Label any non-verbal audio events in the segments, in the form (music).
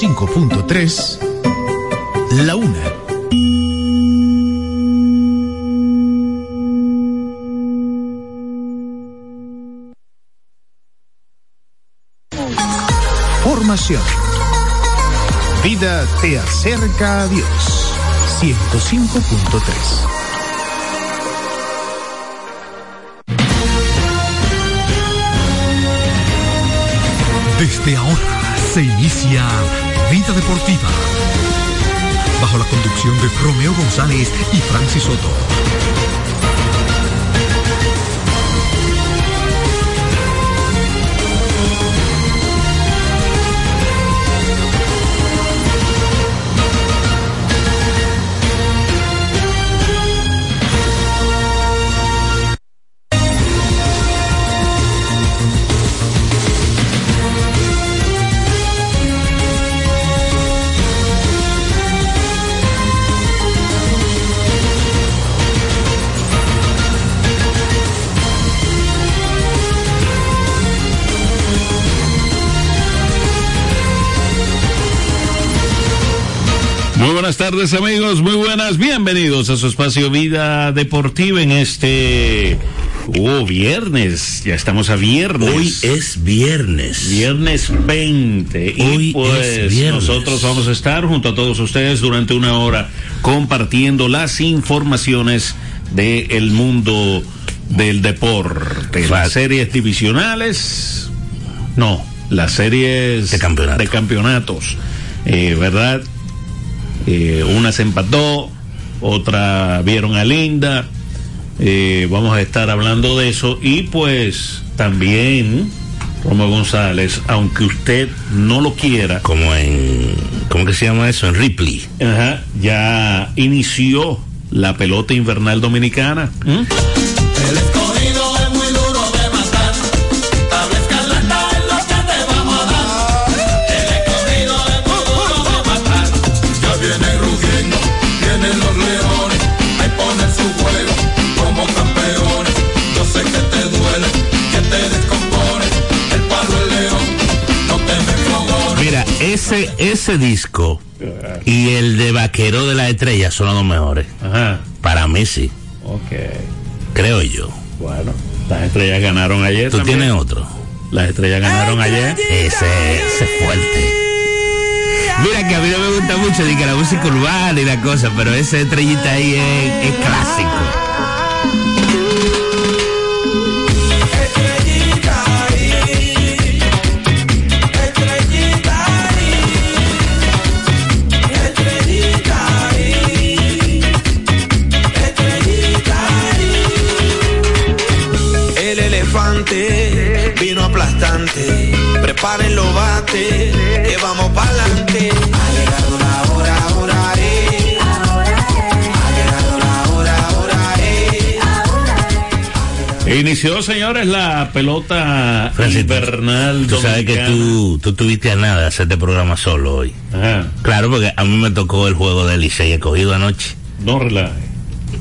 105.3, La Una. Formación. Vida te acerca a Dios. 105.3. Desde ahora se inicia Vida Deportiva. Bajo la conducción de Romeo González y Francis Soto. Muy buenas tardes amigos, muy buenas, bienvenidos a su espacio Vida Deportiva en este oh, viernes, ya estamos a viernes. Hoy es viernes. Viernes 20 y Hoy pues es viernes. nosotros vamos a estar junto a todos ustedes durante una hora compartiendo las informaciones del mundo del deporte, las series divisionales, no, las series De campeonato. de campeonatos, eh, ¿verdad? Eh, una se empató, otra vieron a Linda. eh, vamos a estar hablando de eso y pues también Romo González, aunque usted no lo quiera, Como en. ¿Cómo que se llama eso? En Ripley. ajá, ya inició la pelota invernal dominicana. ¿Mm? Ese, ese disco y el de Vaquero de la Estrella son los dos mejores. Ajá, Para mí sí, ok. creo yo. Bueno, las estrellas ganaron ayer. ¿Tú también. tienes otro? Las estrellas ganaron ayer. Ese, ese es fuerte. Mira que a mí no me gusta mucho ni que la música urbana y la cosa, pero ese estrellita ahí es, es clásico. Preparen los bates, que vamos pa'lante. Ha llegado la hora, ahora es. Ha llegado la hora, ahora es. Inició, señores, la pelota Francis, tú- invernal Tú sabes que tú, tú tuviste a nada de hacer este programa solo hoy. Ajá. Claro, porque a mí me tocó el juego de Licey escogido anoche. No relaje.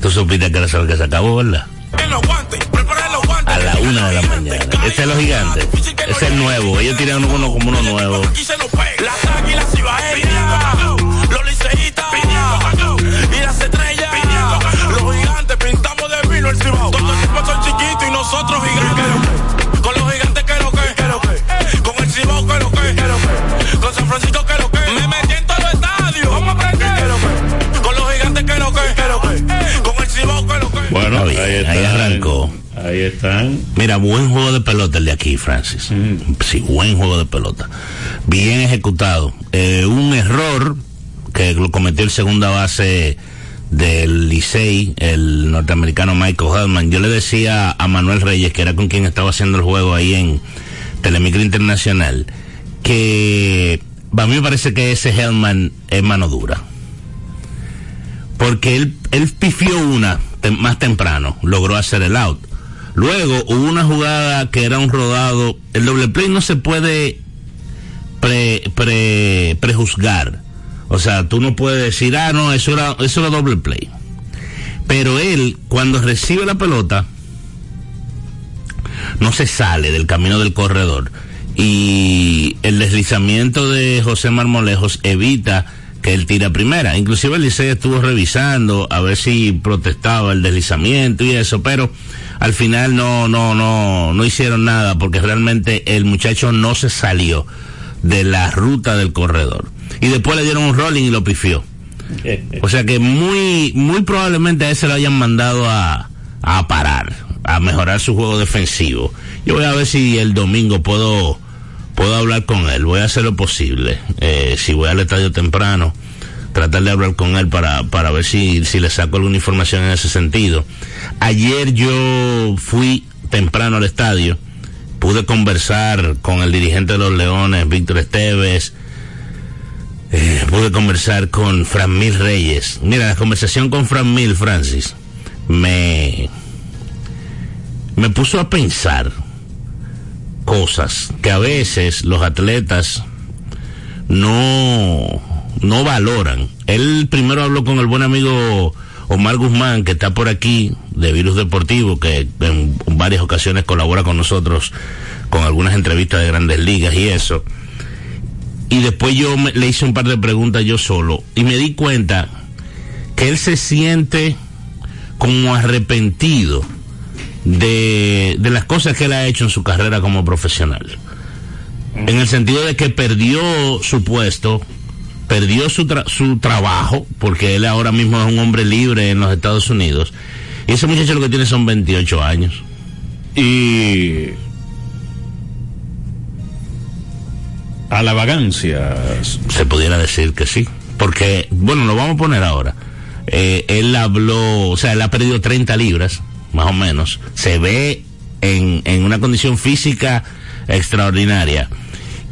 Tú supiste que era solo que se acabó, ¿verdad? En los guantes, los guantes. A la una de la mañana. Ese es los gigantes. Ese es el nuevo. Ellos tiran uno como uno nuevo. Las águilas cibaeñas, los liceístas y las estrellas. Los gigantes pintamos de vino el cibao. Todos los equipos son chiquitos y nosotros gigantes. Está bien, ahí, arrancó. Ahí están. Mira, buen juego de pelota el de aquí, Francis. Sí, buen juego de pelota. Bien ejecutado. Eh, un error que lo cometió el segunda base del Licey, el norteamericano Michael Hellman. Yo le decía a Manuel Reyes, que era con quien estaba haciendo el juego ahí en Telemicro Internacional, que a mí me parece que ese Hellman es mano dura porque él, él pifió una más temprano, logró hacer el out. Luego hubo una jugada que era un rodado, el doble play no se puede pre, pre, prejuzgar. O sea, tú no puedes decir, ah, no, eso era, eso era doble play. Pero él, cuando recibe la pelota, no se sale del camino del corredor. Y el deslizamiento de José Marmolejos evita que él tire a primera. Inclusive el Licey estuvo revisando a ver si protestaba el deslizamiento y eso, pero al final no, no, no, no hicieron nada porque realmente el muchacho no se salió de la ruta del corredor. Y después le dieron un rolling y lo pifió. (laughs) O sea que muy, muy probablemente a ese lo hayan mandado a, a parar, a mejorar su juego defensivo. Yo voy a ver si el domingo puedo, puedo hablar con él. Voy a hacer lo posible. Eh, si voy al estadio temprano, tratar de hablar con él para, para ver si, si le saco alguna información en ese sentido. Ayer yo fui temprano al estadio. Pude conversar con el dirigente de los Leones, Víctor Esteves, eh, pude conversar con Fran Mil Reyes. Mira, la conversación con Fran Mil, Francis, me, me puso a pensar cosas que a veces los atletas no, no valoran. Él primero habló con el buen amigo Omar Guzmán, que está por aquí, de Virus Deportivo, que en varias ocasiones colabora con nosotros con algunas entrevistas de grandes ligas y eso y después yo me- le hice un par de preguntas yo solo y me di cuenta que él se siente como arrepentido de, de las cosas que él ha hecho en su carrera como profesional. En el sentido de que perdió su puesto, perdió su, tra- su trabajo, porque él ahora mismo es un hombre libre en los Estados Unidos. Y ese muchacho lo que tiene son 28 años. Y a la vagancia. Se pudiera decir que sí. Porque, bueno, lo vamos a poner ahora. Eh, él habló, o sea, él ha perdido 30 libras, más o menos. Se ve en, en una condición física extraordinaria.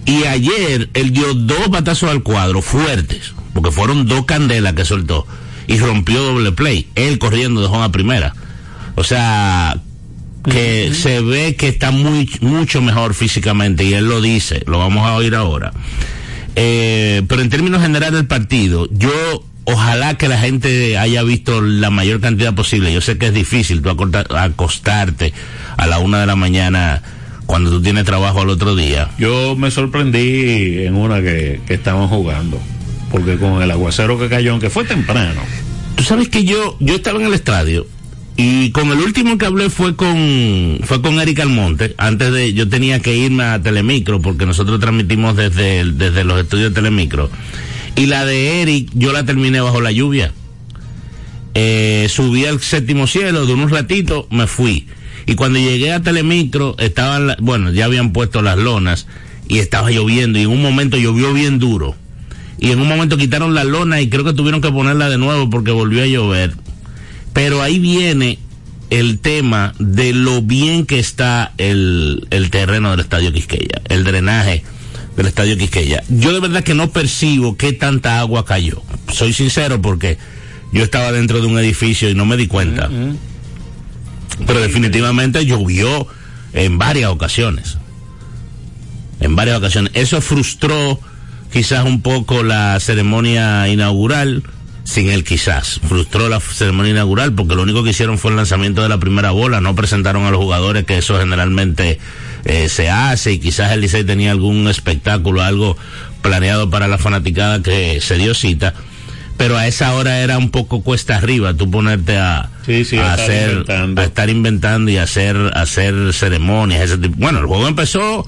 Y ayer él dio dos batazos al cuadro fuertes, porque fueron dos candelas que soltó. Y rompió doble play. Él corriendo de a primera. O sea, que se ve que está muy mucho mejor físicamente y él lo dice, lo vamos a oír ahora. Eh, pero en términos generales del partido, yo ojalá que la gente haya visto la mayor cantidad posible. Yo sé que es difícil tú acostarte a la una de la mañana cuando tú tienes trabajo al otro día. Yo me sorprendí en una que, que estaban jugando. Porque con el aguacero que cayó, aunque fue temprano. Tú sabes que yo, yo estaba en el estadio y con el último que hablé fue con, fue con Eric Almonte. Antes de, yo tenía que irme a Telemicro porque nosotros transmitimos desde, desde los estudios de Telemicro. Y la de Eric, yo la terminé bajo la lluvia. Eh, subí al séptimo cielo, de un ratito me fui. Y cuando llegué a Telemicro, estaban, bueno, ya habían puesto las lonas y estaba lloviendo y en un momento llovió bien duro. Y en un momento quitaron la lona y creo que tuvieron que ponerla de nuevo porque volvió a llover. Pero ahí viene el tema de lo bien que está el, el terreno del Estadio Quisqueya, el drenaje del Estadio Quisqueya. Yo de verdad que no percibo qué tanta agua cayó. Soy sincero porque yo estaba dentro de un edificio y no me di cuenta. Pero definitivamente llovió en varias ocasiones. En varias ocasiones. Eso frustró quizás un poco la ceremonia inaugural, sin él quizás. Frustró la ceremonia inaugural porque lo único que hicieron fue el lanzamiento de la primera bola, no presentaron a los jugadores que eso generalmente eh, se hace y quizás el Licey tenía algún espectáculo, algo planeado para la fanaticada que se dio cita. Pero a esa hora era un poco cuesta arriba, tú ponerte a, Sí, sí, a hacer, inventando. a estar inventando y hacer, hacer ceremonias, ese tipo. Bueno, el juego empezó,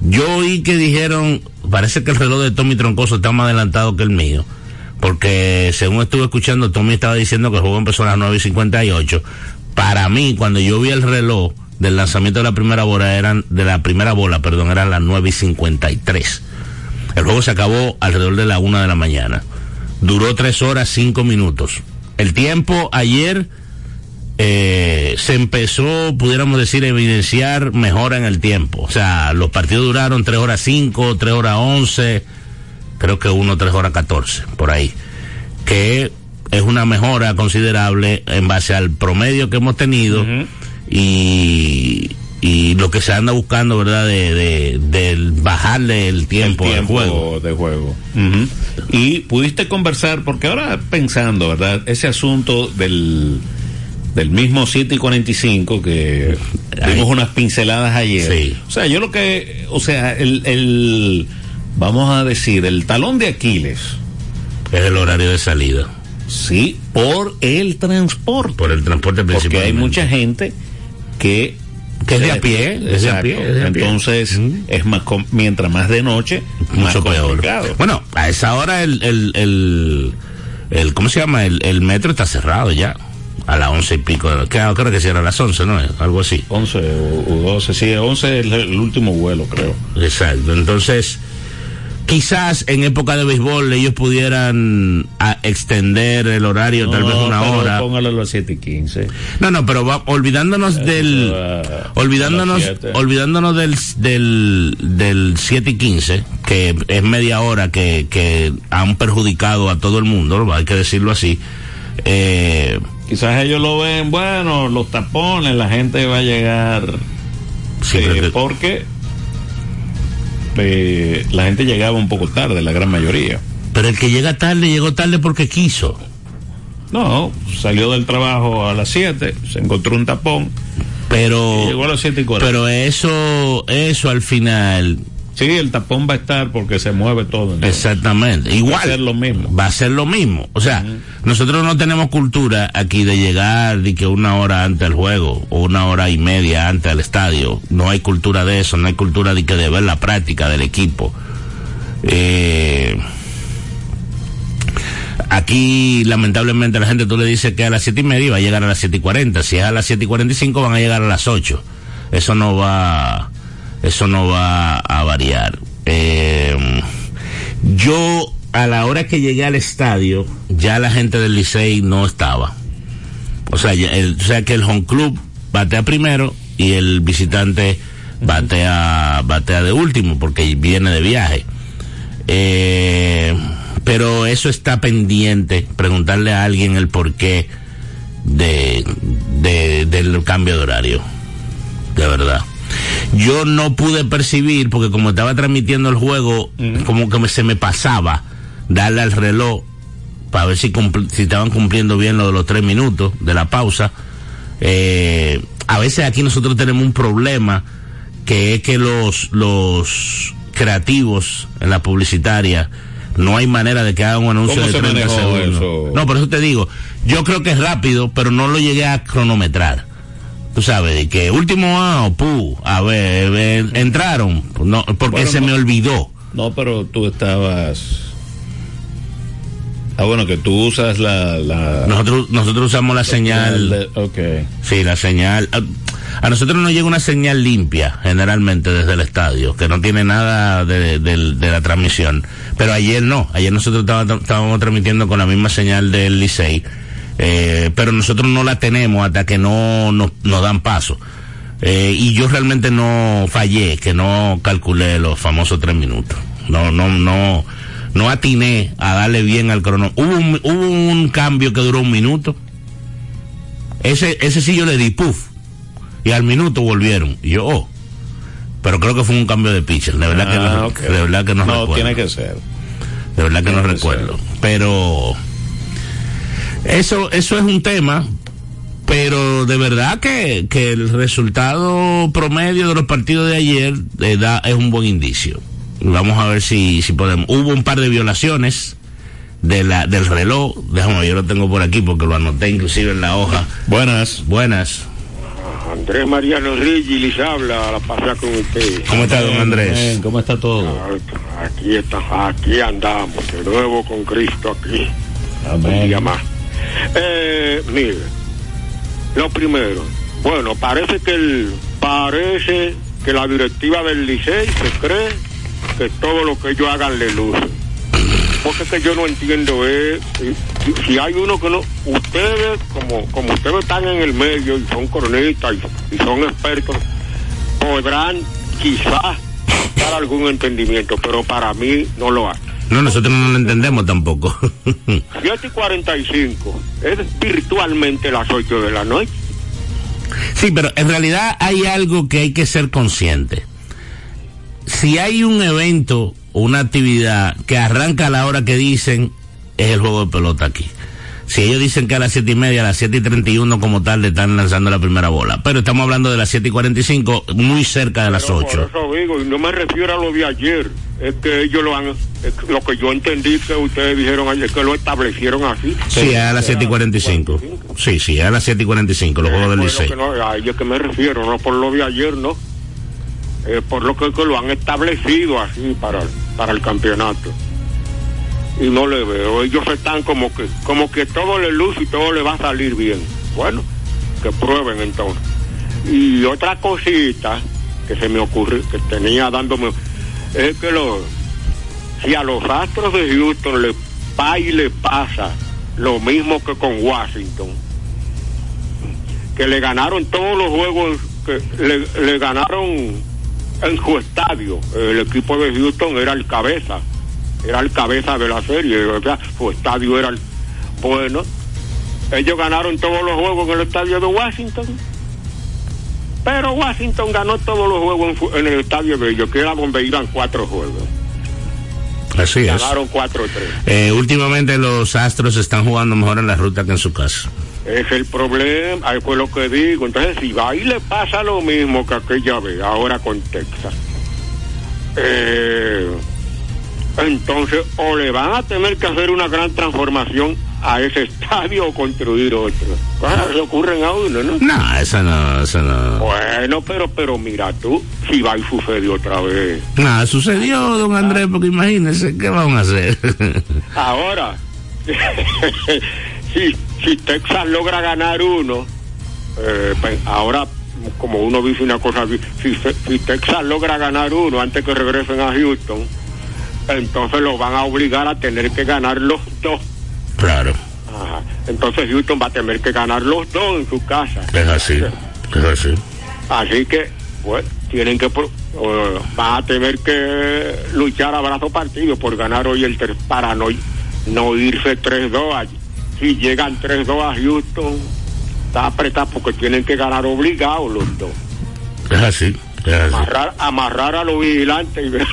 yo oí que dijeron, parece que el reloj de Tommy Troncoso está más adelantado que el mío. Porque según estuve escuchando, Tommy estaba diciendo que el juego empezó a las 9 y 58. Para mí, cuando yo vi el reloj del lanzamiento de la primera bola, eran, de la primera bola, perdón, eran las 9 y 53. El juego se acabó alrededor de la una de la mañana. Duró tres horas, cinco minutos. El tiempo ayer eh, se empezó, pudiéramos decir, a evidenciar mejora en el tiempo. O sea, los partidos duraron tres horas cinco, tres horas once, creo que uno tres horas catorce, por ahí. Que es una mejora considerable en base al promedio que hemos tenido y, y lo que se anda buscando, ¿verdad? De, de, bajarle el tiempo, el tiempo juego. de juego. Y pudiste conversar, porque ahora pensando, ¿verdad? Ese asunto del, del mismo 7 y 45 que Ay. dimos unas pinceladas ayer. Sí. O sea, yo lo que, o sea, el, el, vamos a decir, el talón de Aquiles, Es el horario de salida. sí, por el transporte. Por el transporte Porque principal. hay mucha gente que Que es de a pie, es de a pie, Exacto. es de a pie. Entonces, Mm. es más com- mientras más de noche, más mucho peor. complicado. Bueno, a esa hora el, el, el, el- ¿cómo se llama? El, el metro está cerrado ya. A las once y pico. Creo, creo que cierra a las once, ¿no? Algo así. 11 o, 12, sí, 11 es el, el último vuelo, creo. Exacto. Entonces, quizás en época de béisbol ellos pudieran a, extender el horario tal vez una pero hora. Póngalo a las 7 y 15. No, no, pero va, olvidándonos del, a- olvidándonos, a olvidándonos del, del, del 7 y 15, que es media hora que, que han perjudicado a todo el mundo, hay que decirlo así. Eh, Quizás ellos lo ven, bueno, los tapones, la gente va a llegar. siempre eh, que- porque eh, la gente llegaba un poco tarde, la gran mayoría. pero el que llega tarde, llegó tarde porque quiso. No, salió del trabajo a las 7, se encontró un tapón, Pero, llegó a las 7 y 40. pero eso, eso al final, sí, el tapón va a estar porque se mueve todo. ¿no? exactamente, igual. Va a ser lo mismo. va a ser lo mismo. O sea, nosotros no tenemos cultura aquí de llegar de que una hora antes del juego o una hora y media antes del estadio. No hay cultura de eso, no hay cultura de que de ver la práctica del equipo. Eh, aquí, lamentablemente, la gente tú le dices que a las siete y media va a llegar a las siete y cuarenta. Si es a las siete y cuarenta y cinco van a llegar a las ocho. Eso no va, eso no va a variar. Eh, yo, a la hora que llegué al estadio, ya la gente del Licey no estaba. O sea, o sea que el home club batea primero y el visitante batea, batea de último porque viene de viaje. Eh, pero eso está pendiente, preguntarle a alguien el porqué de- del cambio de horario. De verdad. Yo no pude percibir, porque como estaba transmitiendo el juego, como que me- se me pasaba darle al reloj para ver si, si estaban cumpliendo bien lo de los tres minutos de la pausa. Eh, a veces aquí nosotros tenemos un problema que es que los, los creativos en la publicitaria no hay manera de que hagan un anuncio ¿Cómo de se 30 manejó segundos. eso? No, por eso te digo, yo creo que es rápido, pero no lo llegué a cronometrar. Tú sabes, de que último out, pu, a ver, eh, entraron, no, porque Bueno, se no- me olvidó. No, pero tú estabas. Ah, bueno, que tú usas la. la Nosotros, nosotros usamos la señal. de- ok. Sí, la señal. A, a nosotros nos llega una señal limpia, generalmente desde el estadio, que no tiene nada de, de- de la transmisión. Pero ayer no. Ayer nosotros estaba- estábamos transmitiendo con la misma señal del Licey. Eh, pero nosotros no la tenemos hasta que no nos, dan paso. Eh, y yo realmente no fallé, que no calculé los famosos tres minutos. No, no, no, no atiné a darle bien al crono. Hubo un, hubo un cambio que duró un minuto. Ese, ese sí yo le di puff. Y al minuto volvieron. Y yo, oh. Pero creo que fue un cambio de pitcher. De verdad que Ah, no, ok. de verdad que no, No, recuerdo. tiene que ser. De verdad que no Tiene recuerdo. Pero eso, eso es un tema. Pero de verdad que, que el resultado promedio de los partidos de ayer eh, da, es un buen indicio. Vamos a ver si, si podemos. Hubo un par de violaciones de la, del reloj. Déjame, yo lo tengo por aquí porque lo anoté inclusive en la hoja. Buenas. Buenas. Andrés Mariano Rigi les habla a la pasar con usted. ¿Cómo está, don Andrés? Bien, ¿Cómo está todo? Aquí está, aquí andamos, de nuevo con Cristo aquí. Un Amén. día más. Eh, mire, lo primero, bueno, parece que el, parece que la directiva del Licey se cree que todo lo que ellos hagan le luce. Porque es que yo no entiendo es si- si hay uno que no, ustedes como como ustedes están en el medio y son cronistas y, y son expertos, podrán quizás dar algún entendimiento, pero para mí no lo hay. No, nosotros no lo entendemos tampoco. (laughs) 7 y 45 es virtualmente las 8 de la noche. Sí, pero en realidad hay algo que hay que ser consciente. Si hay un evento o una actividad que arranca a la hora que dicen, es el juego de pelota aquí. Si ellos dicen que a las siete y media, a las siete y treinta y uno como tal, le están lanzando la primera bola. Pero estamos hablando de las siete y cuarenta y cinco, muy cerca de las ocho. No me refiero a lo de ayer, es que ellos lo han, lo que yo entendí que ustedes dijeron ayer, que lo establecieron así. Sí, a las siete y cuarenta y cinco. Sí, sí, a las siete y cuarenta y cinco, los juegos del lo Licey. no, a ellos que me refiero, no por lo de ayer, no. Eh, por lo que, que lo han establecido así para, para el campeonato. Y no le veo, ellos están como que, como que todo le luce y todo le va a salir bien. Bueno, que prueben entonces. Y otra cosita que se me ocurre, que tenía dándome, es que lo, si a los Astros de Houston le va y le pasa lo mismo que con Washington, que le ganaron todos los juegos, que le ganaron en su estadio. El equipo de Houston era el cabeza, era el cabeza de la serie, o sea, su estadio era el bueno. Ellos ganaron todos los juegos en el estadio de Washington. Pero Washington ganó todos los juegos en el estadio de ellos, que era donde iban cuatro juegos. Así es. Ganaron 4-3. Eh, últimamente los Astros están jugando mejor en la ruta que en su casa. Es el problema, ahí fue lo que digo. Entonces, si va y le pasa lo mismo que aquella vez, ahora con Texas, eh, entonces o le van a tener que hacer una gran transformación a ese estadio o construir otro. Cosas que le ocurren a uno, ¿no? No, eso no, eso no. Bueno, pero pero mira tú, si va y sucede otra vez. Nada, sucedió, don Andrés, porque imagínese, ¿qué vamos a hacer? (laughs) Ahora, (laughs) si, si Texas logra ganar uno, eh, pues, ahora, como uno dice una cosa, si, si Texas logra ganar uno antes que regresen a Houston, entonces lo van a obligar a tener que ganar los dos. claro, Ajá. Entonces Houston va a tener que ganar los dos en su casa. es así, es así. Así que, bueno, tienen que, pro- eh, van a tener que luchar a brazo partido por ganar hoy el ter- para no, no irse 3-2 allí. Si llegan 3-2 a Houston, está apretado porque tienen que ganar obligados los dos. Es así, es así. Amarrar, amarrar a los vigilantes y ver.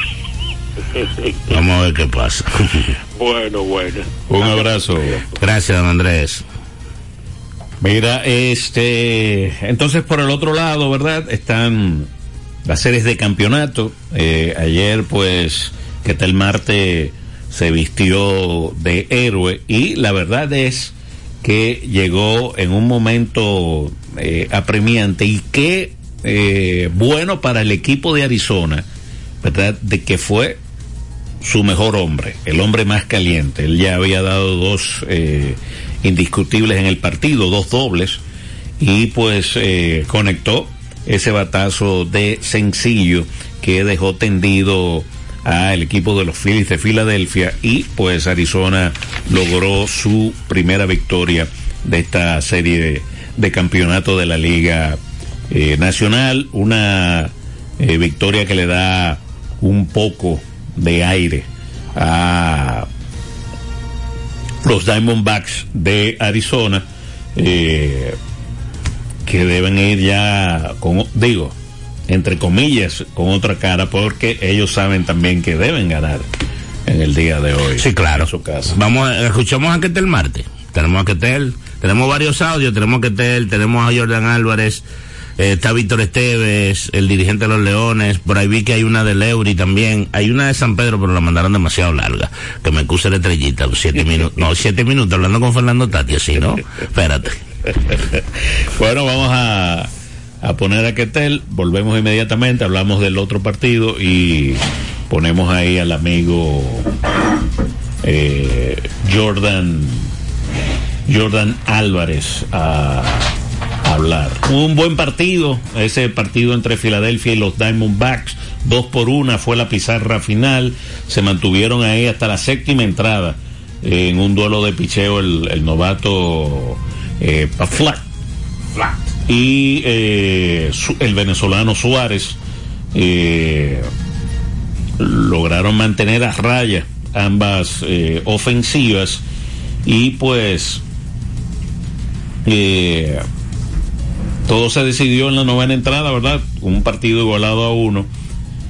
(laughs) Vamos a ver qué pasa. (laughs) bueno, bueno. Un abrazo. Gracias, don Andrés. Mira, este, entonces por el otro lado, ¿verdad? Están las series de campeonato. Eh, ayer, pues, que tal Marte se vistió de héroe y la verdad es que llegó en un momento eh, apremiante y qué eh, bueno para el equipo de Arizona, ¿verdad? De que fue su mejor hombre, el hombre más caliente. Él ya había dado dos eh, indiscutibles en el partido, dos dobles, y pues eh, conectó ese batazo de sencillo que dejó tendido al equipo de los Phillies de Filadelfia y pues Arizona logró su primera victoria de esta serie de, de campeonato de la Liga eh, Nacional. Una eh, victoria que le da un poco de aire a los Diamondbacks de Arizona, eh, que deben ir ya con, digo, entre comillas, con otra cara, porque ellos saben también que deben ganar en el día de hoy. Sí, claro. En su casa. Vamos, a- escuchamos a Ketel Marte. Tenemos a Ketel, tenemos varios audios, tenemos a Ketel, tenemos a Jordan Álvarez, eh, está Víctor Esteves, el dirigente de los Leones, por ahí vi que hay una de Leury también, hay una de San Pedro, pero la mandaron demasiado larga, que me puse la estrellita, siete minutos, no, siete minutos, hablando con Fernando Tati, así, ¿no? Espérate. (laughs) bueno, vamos a, a poner a Ketel, volvemos inmediatamente, hablamos del otro partido y ponemos ahí al amigo eh, Jordan Jordan Álvarez a, Un buen partido, ese partido entre Filadelfia y los Diamondbacks, dos por una fue la pizarra final, se mantuvieron ahí hasta la séptima entrada eh, en un duelo de picheo el, el novato eh, Paflat y eh, el venezolano Suárez lograron mantener a raya ambas ofensivas y pues eh, todo se decidió en la novena entrada, ¿verdad? Un partido igualado a uno,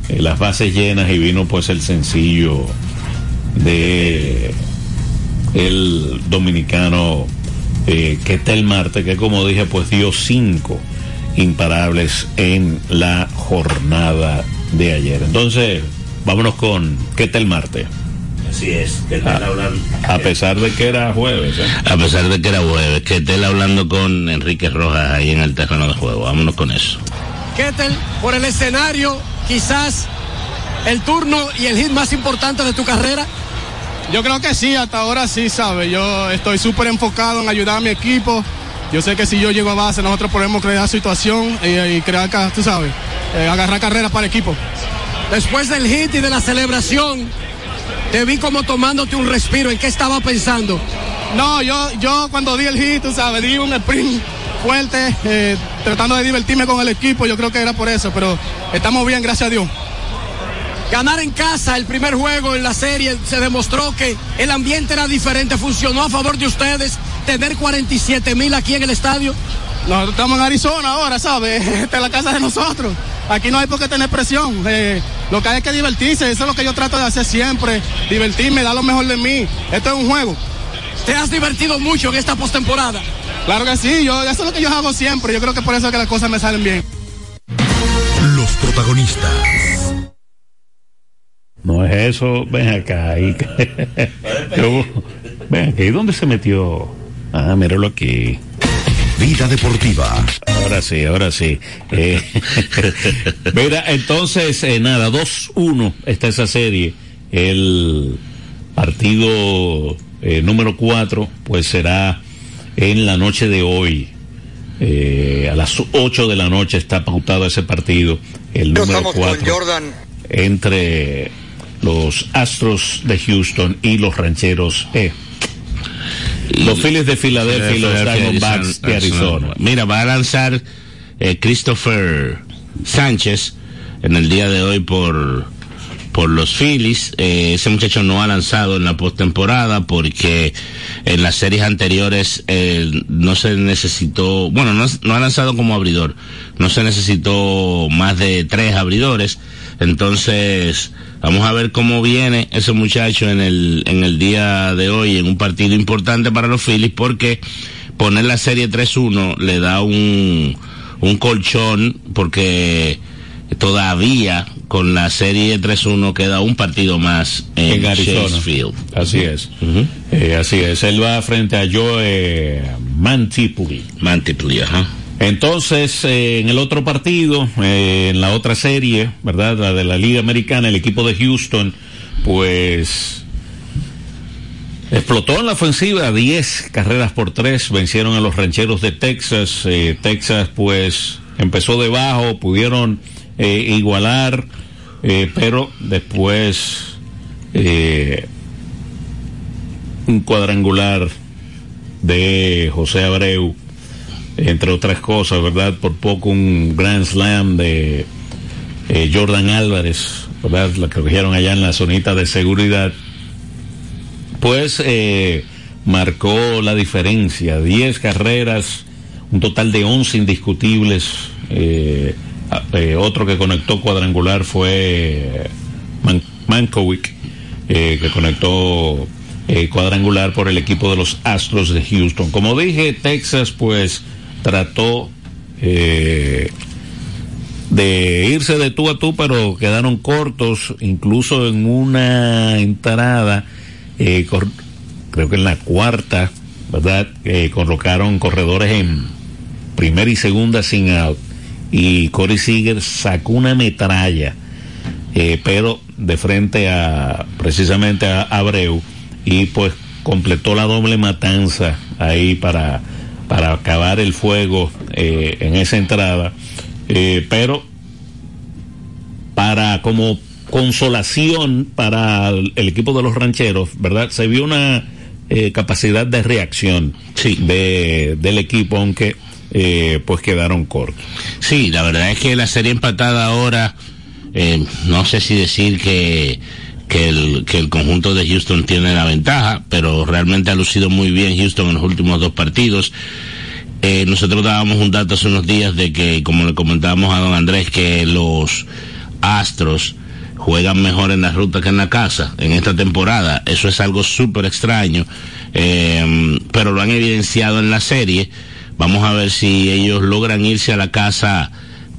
eh, las bases llenas y vino pues el sencillo de el dominicano eh, Ketel Marte, que como dije pues dio cinco imparables en la jornada de ayer. Entonces, vámonos con Ketel Marte. Así es, que Ah, a pesar de que era jueves. ¿eh? A pesar de que era jueves, que esté hablando con Enrique Rojas ahí en el terreno de juego. Vámonos con eso. Kettel, por el escenario, quizás el turno y el hit más importante de tu carrera. Yo creo que sí, hasta ahora sí, ¿sabes? Yo estoy súper enfocado en ayudar a mi equipo. Yo sé que si yo llego a base, nosotros podemos crear situación y, y crear, tú sabes, eh, agarrar carreras para el equipo. Después del hit y de la celebración, te vi como tomándote un respiro. ¿En qué estaba pensando? No, yo, yo cuando di el hit, tú sabes, di un sprint fuerte, eh, tratando de divertirme con el equipo, yo creo que era por eso, pero estamos bien, gracias a Dios. Ganar en casa el primer juego en la serie se demostró que el ambiente era diferente, funcionó a favor de ustedes. Tener 47 mil aquí en el estadio. Nosotros estamos en Arizona ahora, ¿sabes? (laughs) Esta es la casa de nosotros. Aquí no hay por qué tener presión. Eh, lo que hay es que divertirse. Eso es lo que yo trato de hacer siempre. Divertirme, dar lo mejor de mí. Esto es un juego. ¿Te has divertido mucho en esta postemporada? Claro que sí. Yo, eso es lo que yo hago siempre. Yo creo que por eso es que las cosas me salen bien. Los protagonistas. No es eso, ven acá. (laughs) Y, ven aquí, ¿dónde se metió? Ah, míralo aquí. Vida deportiva. Ahora sí, ahora sí. Eh, (laughs) mira, entonces, eh, nada, 2-1 está esa serie. El partido eh, número 4, pues será en la noche de hoy. Eh, a las 8 de la noche está pautado ese partido, el número Estamos con 4, Jordan. entre los Astros de Houston y los Rancheros E. Los Phillies de Filadelfia y los Diamondbacks de Arizona. Mira, va a lanzar eh, Christopher Sánchez en el día de hoy por, por los Phillies. Eh, ese muchacho no ha lanzado en la postemporada porque en las series anteriores eh, no se necesitó, bueno, no, no ha lanzado como abridor, no se necesitó más de tres abridores. Entonces, vamos a ver cómo viene ese muchacho en el, en el día de hoy, en un partido importante para los Phillies, porque poner la serie 3-1 le da un, un colchón, porque todavía con la serie 3-1 queda un partido más en, en Arizona. Field. Así es. Eh, así es. Él va frente a Joe Mantipuli. Mantipuli, ajá. Entonces, eh, en el otro partido, eh, en la otra serie, ¿verdad? La de la Liga Americana, el equipo de Houston, pues explotó en la ofensiva 10 carreras por 3, vencieron a los rancheros de Texas. Eh, Texas, pues, empezó debajo, pudieron igualar, pero después un cuadrangular de José Abreu, entre otras cosas, ¿verdad? Por poco un Grand Slam de eh, Jordan Álvarez, ¿verdad? La que cogieron allá en la zonita de seguridad. Pues eh, marcó la diferencia, 10 carreras, un total de 11 indiscutibles. eh, eh, otro que conectó cuadrangular fue Man- que conectó cuadrangular por el equipo de los Astros de Houston. Como dije, Texas pues trató eh, de irse de tú a tú, pero quedaron cortos, incluso en una entrada, eh, creo que en la cuarta, ¿verdad? Colocaron corredores en primera y segunda sin out, y Corey Seager sacó una metralla, eh, pero de frente a precisamente a Abreu, y pues completó la doble matanza ahí para, para acabar el fuego eh, en esa entrada. Eh, pero para como consolación para el, el equipo de los rancheros, ¿verdad? Se vio una eh, capacidad de reacción de, del equipo, aunque eh, pues quedaron cortos. Sí, la verdad es que la serie empatada ahora, eh, no sé si decir que, que, el, que el conjunto de Houston tiene la ventaja, pero realmente ha lucido muy bien Houston en los últimos dos partidos. Eh, nosotros dábamos un dato hace unos días de que, como le comentábamos a don Andrés, que los Astros juegan mejor en la ruta que en la casa en esta temporada. Eso es algo súper extraño, eh, pero lo han evidenciado en la serie. Vamos a ver si ellos logran irse a la casa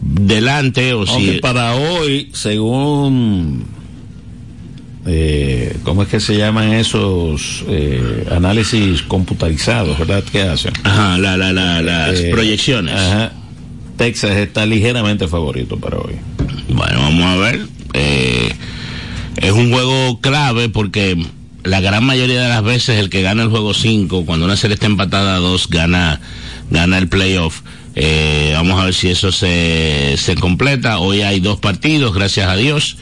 delante o Aunque si... para hoy, según eh, ¿cómo es que se llaman esos eh, análisis computarizados, verdad? que hacen? Ajá, la, la, la, las Eh, proyecciones. Ajá. Texas está ligeramente favorito para hoy. Bueno, vamos a ver. Eh, es un juego clave porque la gran mayoría de las veces el que gana el juego 5, cuando una serie está empatada a 2, gana, gana el playoff. Eh, vamos a ver si eso se, se completa. Hoy hay dos partidos, gracias a Dios.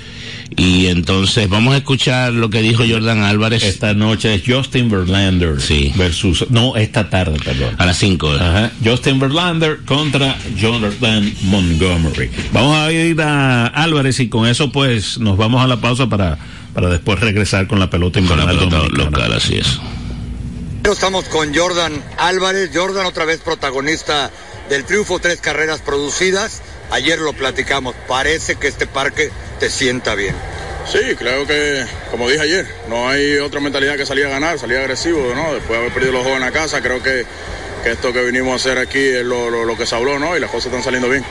Y entonces vamos a escuchar lo que dijo Jordan Álvarez. Esta noche es Justin Verlander versus. No, esta tarde, perdón. A las 5. Ajá. Justin Verlander contra Jonathan Montgomery. Vamos a ir a Álvarez y con eso, pues, nos vamos a la pausa para, para después regresar con la pelota invernal pelota dominicana. local, así es. Estamos con Jordan Álvarez. Jordan otra vez protagonista del triunfo, tres carreras producidas. Ayer lo platicamos. Parece que este parque te sienta bien. Sí, creo que, como dije ayer, no hay otra mentalidad que salir a ganar, salir agresivo, ¿no? Después de haber perdido los juegos en la casa, creo que, que esto que vinimos a hacer aquí es lo, lo- lo que se habló, ¿no? Y las cosas están saliendo bien.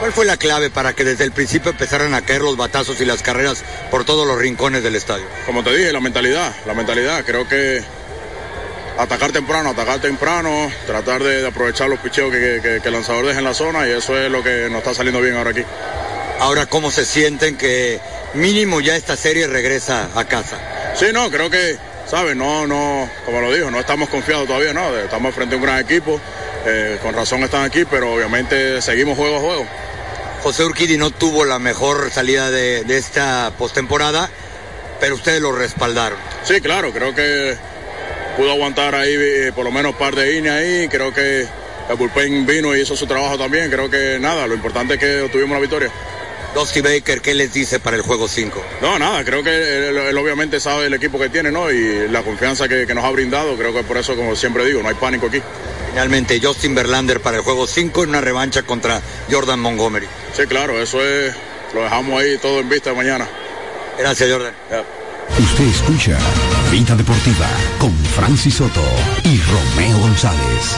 ¿Cuál fue la clave para que desde el principio empezaran a caer los batazos y las carreras por todos los rincones del estadio? Como te dije, la mentalidad, la mentalidad, creo que atacar temprano, atacar temprano, tratar de, de aprovechar los picheos que, que- que el lanzador deja en la zona y eso es lo que nos está saliendo bien ahora aquí. Ahora, ¿cómo se sienten que mínimo ya esta serie regresa a casa? Sí, no, creo que, ¿sabes? No, no, como lo dijo, no estamos confiados todavía, ¿no? Estamos frente a un gran equipo, eh, con razón están aquí, pero obviamente seguimos juego a juego. José Urquidi no tuvo la mejor salida de, de esta postemporada, pero ustedes lo respaldaron. Sí, claro, creo que pudo aguantar ahí eh, por lo menos un par de innings ahí, creo que el bullpen vino y hizo su trabajo también, creo que nada, lo importante es que obtuvimos la victoria. Dusty Baker, ¿qué les dice para el juego 5? No, nada, creo que él, él obviamente sabe el equipo que tiene, ¿no? Y la confianza que, que nos ha brindado, creo que por eso, como siempre digo, no hay pánico aquí. Finalmente, Justin Verlander para el juego 5 en una revancha contra Jordan Montgomery. Sí, claro, eso es, lo dejamos ahí todo en vista de mañana. Gracias, Jordan. Usted escucha Vida Deportiva con Francis Soto y Romeo González.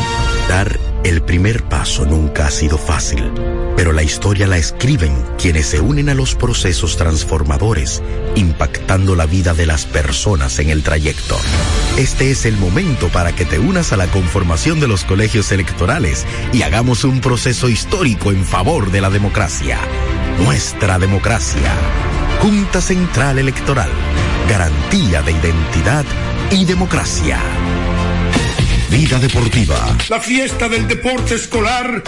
Dar el primer paso nunca ha sido fácil, pero la historia la escriben quienes se unen a los procesos transformadores, impactando la vida de las personas en el trayecto. Este es el momento para que te unas a la conformación de los colegios electorales y hagamos un proceso histórico en favor de la democracia. Nuestra democracia. Junta Central Electoral. Garantía de identidad y democracia. Vida Deportiva. La fiesta del deporte escolar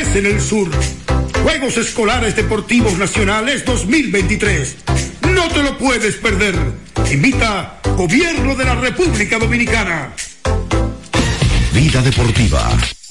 es en el sur. Juegos Escolares Deportivos Nacionales 2023. No te lo puedes perder. Invita Gobierno de la República Dominicana. Vida Deportiva.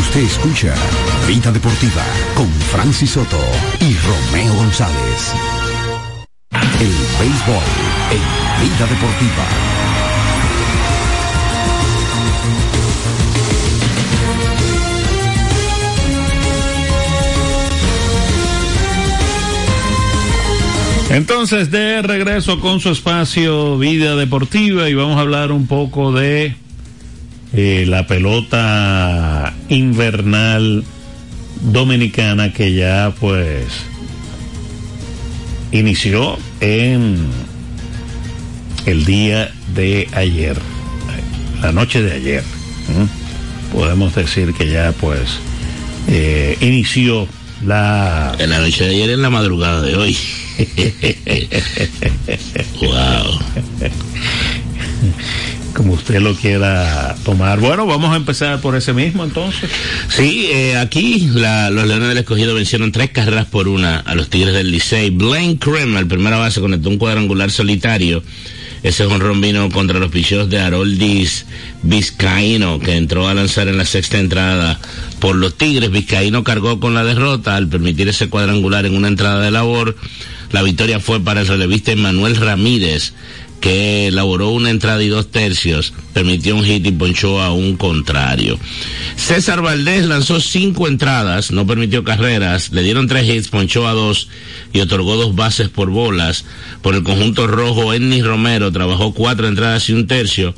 Usted escucha Vida Deportiva con Francis Soto y Romeo González. El béisbol en Vida Deportiva. Entonces, de regreso con su espacio Vida Deportiva y vamos a hablar un poco de eh, la pelota invernal dominicana que ya pues inició en el día de ayer, la noche de ayer. ¿eh? Podemos decir que ya pues eh, inició la... En la noche de ayer, en la madrugada de hoy. (laughs) wow. Como usted lo quiera tomar. Bueno, vamos a empezar por ese mismo entonces. Sí, eh, aquí la- los Leones del Escogido vencieron tres carreras por una a los Tigres del Licey. Blaine al primera base, conectó un cuadrangular solitario. Ese jonrón vino contra los picheos de Haroldis Vizcaíno, que entró a lanzar en la sexta entrada por los Tigres. Vizcaíno cargó con la derrota al permitir ese cuadrangular en una entrada de labor. La victoria fue para el relevista Manuel Ramírez, que elaboró una entrada y dos tercios, permitió un hit y ponchó a un contrario. César Valdés lanzó cinco entradas, no permitió carreras, le dieron tres hits, ponchó a dos y otorgó dos bases por bolas. Por el conjunto rojo, Ennis Romero trabajó cuatro entradas y un tercio,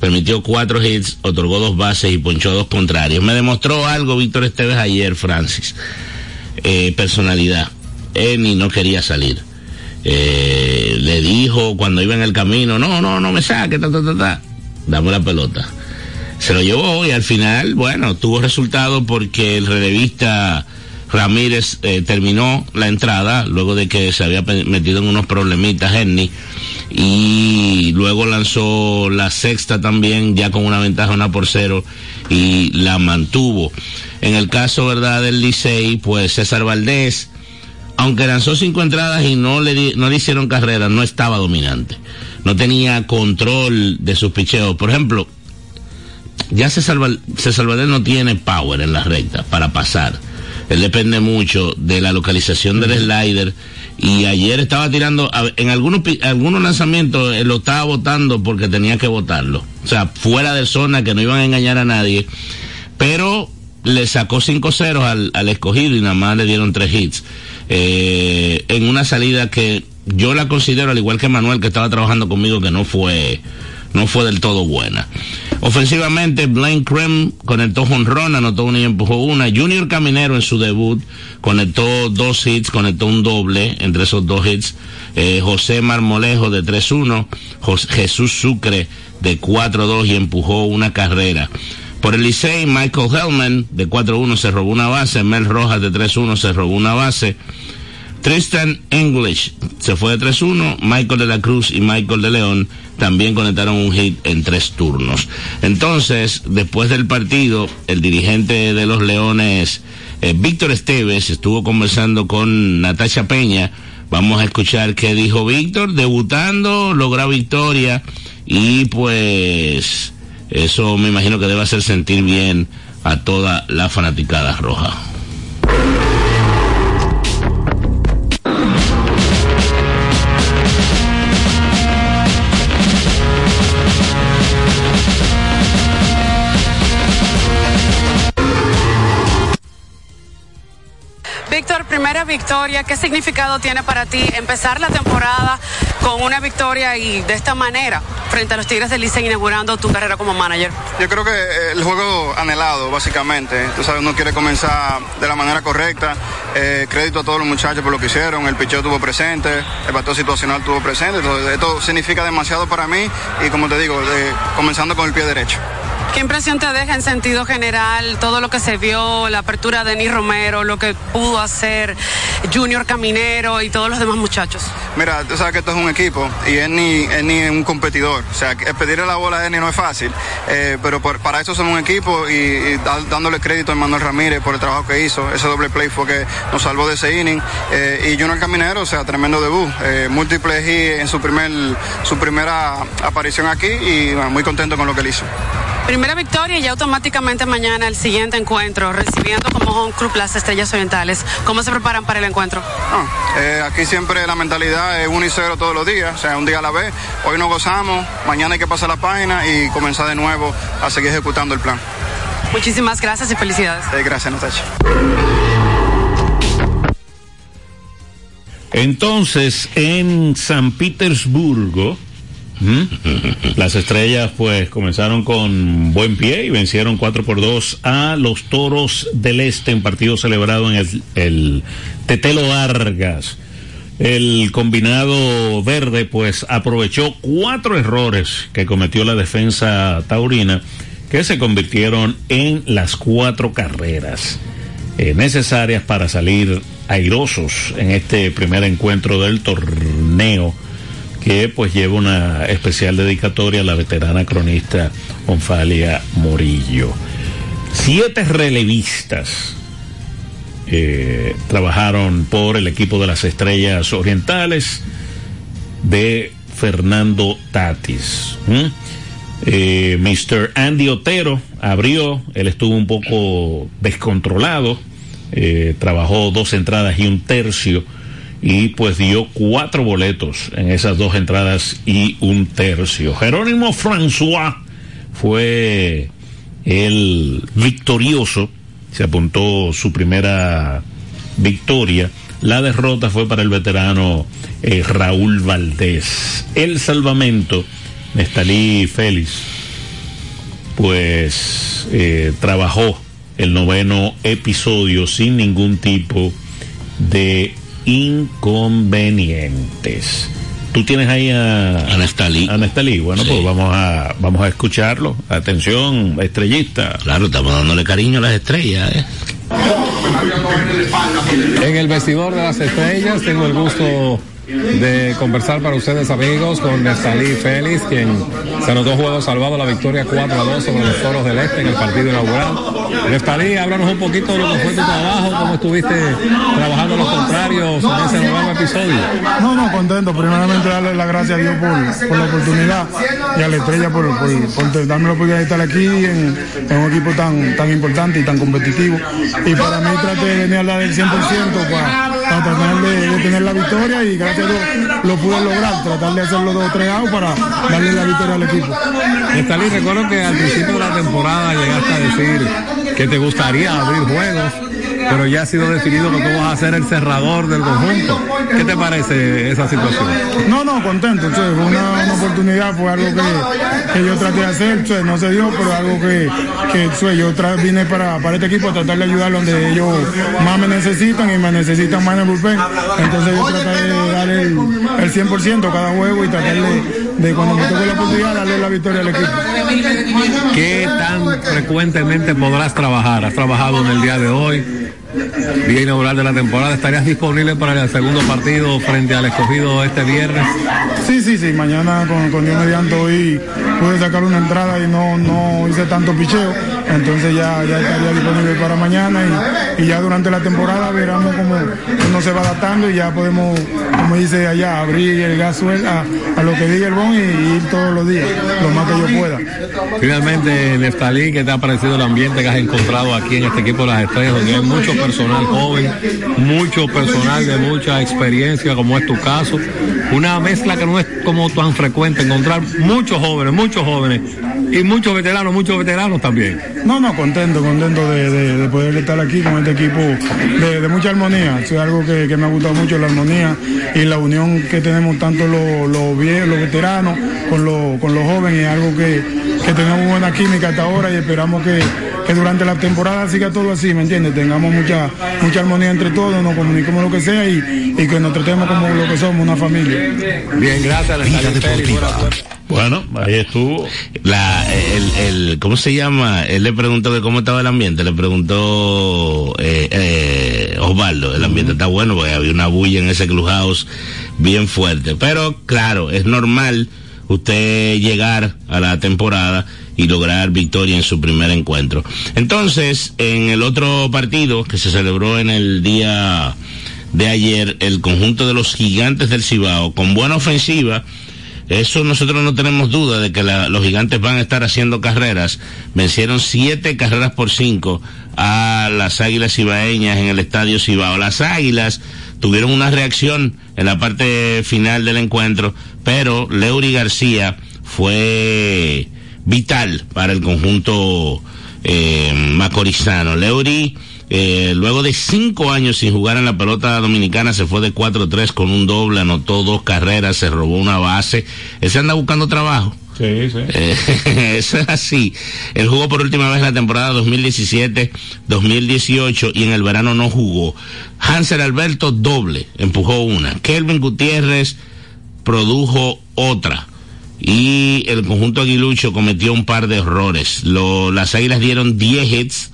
permitió cuatro hits, otorgó dos bases y ponchó a dos contrarios. Me demostró algo Víctor Esteves ayer, Francis. Eh, personalidad. Ennis no quería salir eh, le dijo cuando iba en el camino, no, no, no me saque, ta, ta, ta, ta, dame la pelota. Se lo llevó y al final, bueno, tuvo resultado porque el relevista Ramírez eh, terminó la entrada luego de que se había metido en unos problemitas Henry y luego lanzó la sexta también ya con una ventaja una por cero y la mantuvo. En el caso, verdad, del Licey, pues César Valdés, aunque lanzó cinco entradas y no le, no le hicieron carrera, no estaba dominante. No tenía control de sus picheos. Por ejemplo, ya Val- César Valdés no tiene power en la recta para pasar. Él depende mucho de la localización del slider. Y ayer estaba tirando, en algunos, algunos lanzamientos lo estaba votando porque tenía que votarlo. O sea, fuera de zona que no iban a engañar a nadie. Pero le sacó cinco ceros al, al escogido y nada más le dieron tres hits. Eh, en una salida que yo la considero, al igual que Manuel que estaba trabajando conmigo, que no fue, no fue del todo buena. Ofensivamente, Blaine Crem conectó jonrón, anotó una y empujó una. Junior Caminero en su debut conectó dos hits, conectó un doble entre esos dos hits. Eh, José Marmolejo de 3-1, Jos- Jesús Sucre de 4-2 y empujó una carrera. Por el Licey, Michael Hellman de 4-1 se robó una base, Mel Rojas de 3-1 se robó una base. Tristan English se fue de 3-1, Michael de la Cruz y Michael de León también conectaron un hit en tres turnos. Entonces, después del partido, el dirigente de los Leones, eh, Víctor Esteves, estuvo conversando con Natasha Peña. Vamos a escuchar qué dijo Víctor, debutando, logra victoria y pues eso me imagino que debe hacer sentir bien a toda la fanaticada roja. Víctor, primera victoria, ¿qué significado tiene para ti empezar la temporada con una victoria y de esta manera frente a los Tigres del Licey inaugurando tu carrera como manager? Yo creo que eh, el juego anhelado, básicamente. Tú sabes, uno quiere comenzar de la manera correcta. Eh, crédito a todos los muchachos por lo que hicieron. El picheo estuvo presente, el bateo situacional estuvo presente. Entonces, esto significa demasiado para mí y, como te digo, eh, comenzando con el pie derecho. ¿Qué impresión te deja en sentido general todo lo que se vio, la apertura de Denis Romero, lo que pudo hacer Junior Caminero y todos los demás muchachos? Mira, tú sabes que esto es un equipo y es ni, es ni un competidor. O sea, pedirle la bola a Denis no es fácil, eh, pero para eso somos un equipo y, y dándole crédito a Manuel Ramírez por el trabajo que hizo. Ese doble play fue que nos salvó de ese inning. Eh, y Junior Caminero, o sea, tremendo debut. Eh, múltiple hit en su, primer, su primera aparición aquí y muy contento con lo que él hizo. Primera victoria y ya automáticamente mañana el siguiente encuentro, recibiendo como home club las Estrellas Orientales. ¿Cómo se preparan para el encuentro? Eh, aquí siempre la mentalidad es uno y cero todos los días, o sea, un día a la vez. Hoy nos gozamos, mañana hay que pasar la página y comenzar de nuevo a seguir ejecutando el plan. Muchísimas gracias y felicidades. Eh, gracias, Natacha. Entonces, en San Petersburgo, las estrellas pues comenzaron con buen pie y vencieron 4 por 2 a los Toros del Este en partido celebrado en el, el Tetelo Vargas. El combinado verde pues aprovechó cuatro errores que cometió la defensa taurina que se convirtieron en las cuatro carreras eh, necesarias para salir airosos en este primer encuentro del torneo que pues lleva una especial dedicatoria a la veterana cronista Onfalia Morillo. Siete relevistas eh, trabajaron por el equipo de las Estrellas Orientales de Fernando Tatis. ¿m? Eh, Mr. Andy Otero abrió, él estuvo un poco descontrolado, eh, trabajó dos entradas y un tercio y pues dio cuatro boletos en esas dos entradas y un tercio. Jerónimo François fue el victorioso, se apuntó su primera victoria. La derrota fue para el veterano eh, Raúl Valdés. El salvamento, Nestalí Félix, pues eh, trabajó el noveno episodio sin ningún tipo de inconvenientes. Tú tienes ahí a Anestalí. Anestalí. Bueno, pues vamos a vamos a escucharlo. Atención, estrellista. Claro, estamos dándole cariño a las estrellas. ¿eh? En el vestidor de las estrellas tengo el gusto de conversar para ustedes amigos con Nestalí Félix, quien se anotó juego salvado la victoria 4 a 2 sobre los Toros del Este en el partido inaugural. Nestalí, háblanos un poquito de lo que fue tu trabajo, cómo estuviste trabajando los contrarios en ese nuevo episodio. No, no, contento. Primeramente darle las gracias a Dios por, la oportunidad y a la estrella por, por, darme la oportunidad de estar aquí en, un equipo tan, tan importante y tan competitivo. Y para mí traté de venir a dar el 100% para, para tratar de, de tener la victoria y gracias a Dios lo pude lograr, tratar de hacerlo dos o tres outs para darle la victoria al equipo. Nestalí, recuerdo que al principio de la temporada llegaste a decir que te gustaría abrir juegos, pero ya ha sido definido que tú vas a ser el cerrador del conjunto. ¿Qué te parece esa situación? No, no, contento. che, fue una, una oportunidad, fue algo que, que yo traté de hacer, che, no se dio, pero algo que, que che, yo tra- vine para, para este equipo a tratar de ayudar donde ellos más me necesitan y me necesitan más en el bullpen. Entonces yo traté de dar el, el 100% cada juego y tratar de, de cuando me toque la oportunidad darle la victoria al equipo. ¿Qué tan frecuentemente podrás trabajar? ¿Has trabajado en el día de hoy? Día inaugural de la temporada. ¿Estarías disponible para el segundo partido frente al escogido este viernes? Sí, sí, sí. Mañana con, con Dios mediante hoy pude sacar una entrada y no, no hice tanto picheo. Entonces ya, ya estaría disponible para mañana y, y ya durante la temporada veremos cómo uno se va adaptando y ya podemos, como dice allá, abrir el gas a, a lo que diga el bon y, ir todos los días, lo más que yo pueda. Finalmente, Neftalí, ¿qué te ha parecido el ambiente que has encontrado aquí en este equipo de las estrellas, hay mucho personal joven, mucho personal de mucha experiencia, como es tu caso? Una mezcla que no es como tan frecuente, encontrar muchos jóvenes, muchos jóvenes y muchos veteranos, muchos veteranos también. No, no, contento, contento de, de- de poder estar aquí con este equipo de, de mucha armonía. Es algo que, que me ha gustado mucho, la armonía y la unión que tenemos tanto los, los viejos, los veteranos con los, con los jóvenes. Es algo que, que tenemos buena química hasta ahora y esperamos que, que durante la temporada siga todo así, ¿me entiendes? Tengamos mucha, mucha armonía entre todos, nos comuniquemos lo que sea y, y que nos tratemos como lo que somos, una familia. Bien, gracias. Buena suerte. Bueno, ahí estuvo. La, el, el, ¿cómo se llama? Él le preguntó que cómo estaba el ambiente, le preguntó eh, eh, Osvaldo, el ambiente está bueno porque había una bulla en ese clubhouse bien fuerte. Pero claro, es normal usted llegar a la temporada y lograr victoria en su primer encuentro. Entonces, en el otro partido que se celebró en el día de ayer, el conjunto de los gigantes del Cibao, con buena ofensiva, eso nosotros no tenemos duda de que los gigantes van a estar haciendo carreras. Vencieron siete carreras por cinco a las águilas cibaeñas en el estadio Cibao. Las águilas tuvieron una reacción en la parte final del encuentro, pero Leury García fue vital para el conjunto eh, macorizano. Leury, eh, luego de cinco años sin jugar en la pelota dominicana, se fue de 4-3 con un doble, anotó dos carreras, se robó una base. Él se anda buscando trabajo. Sí, sí. Eh, (laughs) eso es así. Él jugó por última vez en la temporada 2017-2018 y en el verano no jugó. Hansel Alberto doble, empujó una. Kelvin Gutiérrez produjo otra. Y el conjunto aguilucho cometió un par de errores. Lo- las águilas dieron 10 hits,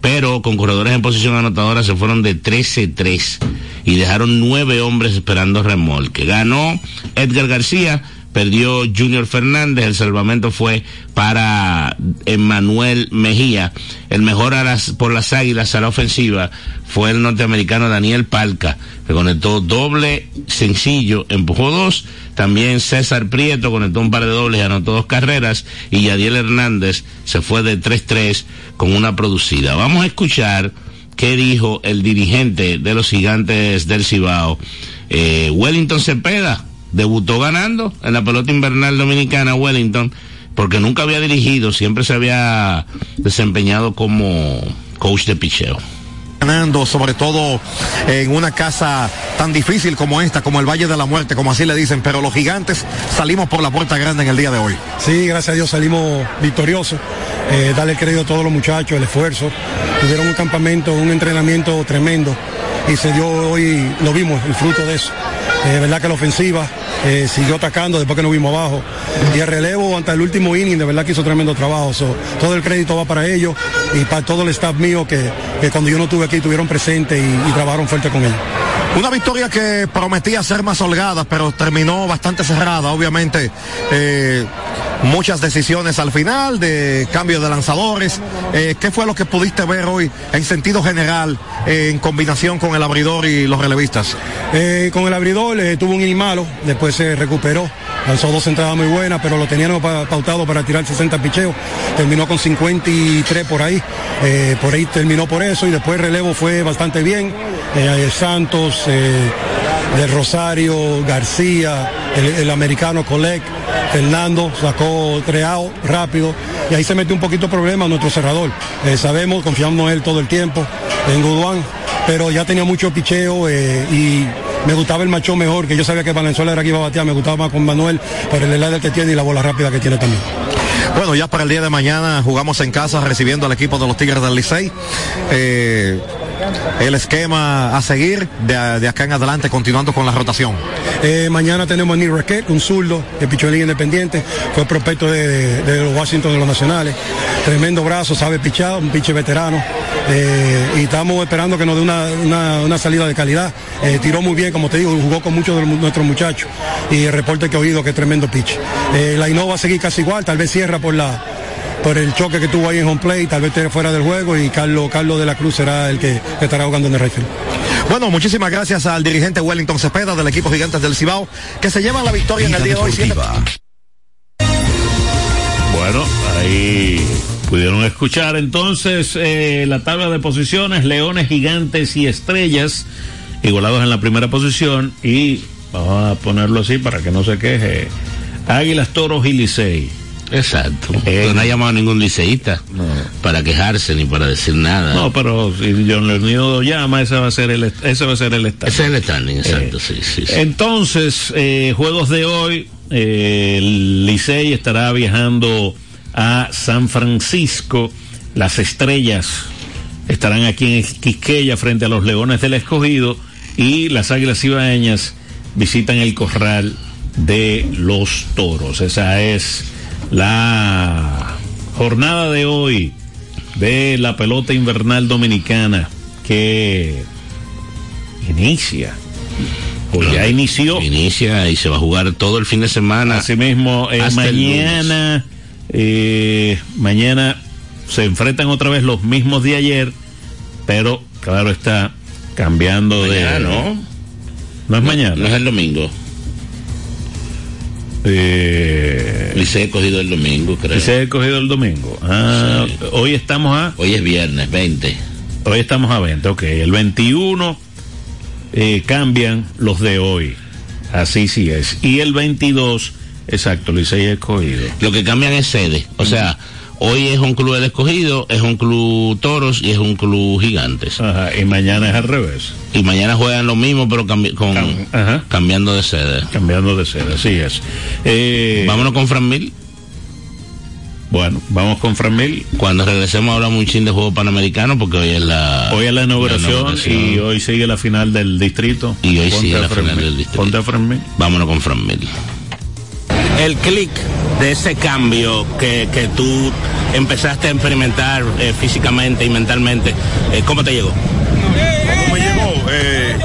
pero con en posición anotadora se fueron de 13-3 y dejaron nueve hombres esperando remolque. Ganó Edgar García, perdió Junior Fernández, el salvamento fue para Emmanuel Mejía. El mejor a las- por las águilas a la ofensiva fue el norteamericano Daniel Palca, que conectó doble sencillo, empujó dos. También César Prieto conectó un par de dobles anotó dos carreras. Y Yadiel Hernández se fue de 3-3 con una producida. Vamos a escuchar qué dijo el dirigente de los gigantes del Cibao, eh, Wellington Cepeda. Debutó ganando en la pelota invernal dominicana Wellington, porque nunca había dirigido, siempre se había desempeñado como coach de picheo. ganando, sobre todo en una casa tan difícil como esta, como el Valle de la Muerte, como así le dicen, pero los gigantes salimos por la puerta grande en el día de hoy. Sí, gracias a Dios salimos victoriosos. Eh, darle el crédito a todos los muchachos, el esfuerzo. Tuvieron un campamento, un entrenamiento tremendo y se dio hoy, lo vimos, el fruto de eso. Eh, verdad que la ofensiva eh, siguió atacando después que nos vimos abajo. Y el relevo hasta el último inning, de verdad que hizo tremendo trabajo. Todo el crédito va para ellos y para todo el staff mío que, que cuando yo no estuve aquí tuvieron presente y, y trabajaron fuerte con ellos. Una victoria que prometía ser más holgada, pero terminó bastante cerrada, obviamente. eh, muchas decisiones al final de cambio de lanzadores. Eh, ¿Qué fue lo que pudiste ver hoy en sentido general eh, en combinación con el abridor y los relevistas? Eh, con el abridor tuvo un inning malo, después se recuperó, lanzó dos entradas muy buenas, pero lo tenían pa- pautado para tirar 60 picheos, terminó con 53 por ahí, por ahí terminó por eso y después el relevo fue bastante bien, Santos, del Rosario, García, el, el americano Colec, Fernando sacó treado rápido y ahí se metió un poquito de problema nuestro cerrador. Eh, sabemos, confiamos en él todo el tiempo, en Guduán, pero ya tenía mucho picheo eh, y me gustaba el macho mejor, que yo sabía que Valenzuela era que iba a batear, me gustaba más con Manuel por el slider que tiene y la bola rápida que tiene también. Bueno, ya para el día de mañana jugamos en casa recibiendo al equipo de los Tigres del Licey. Eh, el esquema a seguir de, acá en adelante, continuando con la rotación. Eh, mañana tenemos a Neil Raquel, un zurdo de Pichón Liga Independiente, fue prospecto de, los Washington de los Nacionales. Tremendo brazo, sabe pichar, un piche veterano. Eh, y estamos esperando que nos dé una, una- salida de calidad. Eh, tiró muy bien, como te digo, jugó con muchos de nuestros muchachos. Y el reporte que he oído que es tremendo pitch. La Innova va a seguir casi igual, tal vez cierra por la por el choque que tuvo ahí en home play, tal vez esté fuera del juego y Carlos, Carlos de la Cruz será el que, estará jugando en el Rayfield. Bueno, muchísimas gracias al dirigente Wellington Cepeda del equipo Gigantes del Cibao, que se llevan la victoria en el día de hoy. Bueno, ahí pudieron escuchar entonces eh, la tabla de posiciones, Leones, Gigantes y Estrellas, igualados en la primera posición y vamos a ponerlo así para que no se queje, Águilas, Toros y Licey. Exacto. Pero no ha llamado a ningún liceísta para quejarse ni para decir nada. No, pero si John Leonido llama, ese va a ser el, ese va a ser el standing. Ese es el standing, exacto, Eh, sí, sí, sí. Entonces, eh, juegos de hoy, eh, el Licey estará viajando a San Francisco, las estrellas estarán aquí en Quisqueya frente a los Leones del Escogido y las Águilas Ibaeñas visitan el corral de los toros. Esa es la jornada de hoy de la pelota invernal dominicana que inicia ya inició. Inicia y se va a jugar todo el fin de semana. Así mismo, eh, mañana, eh, mañana se enfrentan otra vez los mismos de ayer, pero claro está cambiando Mañana, de. ¿no? No es mañana. No es el domingo. Eh, Licey cogido el domingo, creo. se ha cogido el domingo. Ah, Hoy estamos a. Hoy es viernes, 20. Hoy estamos a 20, ok. El 21 eh, cambian los de hoy. Así sí es. Y el 22, exacto, Licey escogido. Lo que cambian es sede. O sea, hoy es un club del escogido, es un club toros y es un club gigantes. Ajá, y mañana es al revés. Y mañana juegan lo mismo, pero cambi- con, cambiando de sede. Cambiando de sede, así es. Eh, Vámonos con Fran Mil. Bueno, vamos con Fran Mil. Cuando regresemos hablamos un chin de juego panamericano porque hoy es la... Hoy es la inauguración, inauguración. y hoy sigue la final del distrito. Y hoy Ponte sigue la final del distrito. Ponte a Fran Mil. Vámonos con Fran Mil. El clic de ese cambio que, que tú empezaste a experimentar eh, físicamente y mentalmente, eh, ¿cómo te llegó? ¿Cómo me llegó? Eh,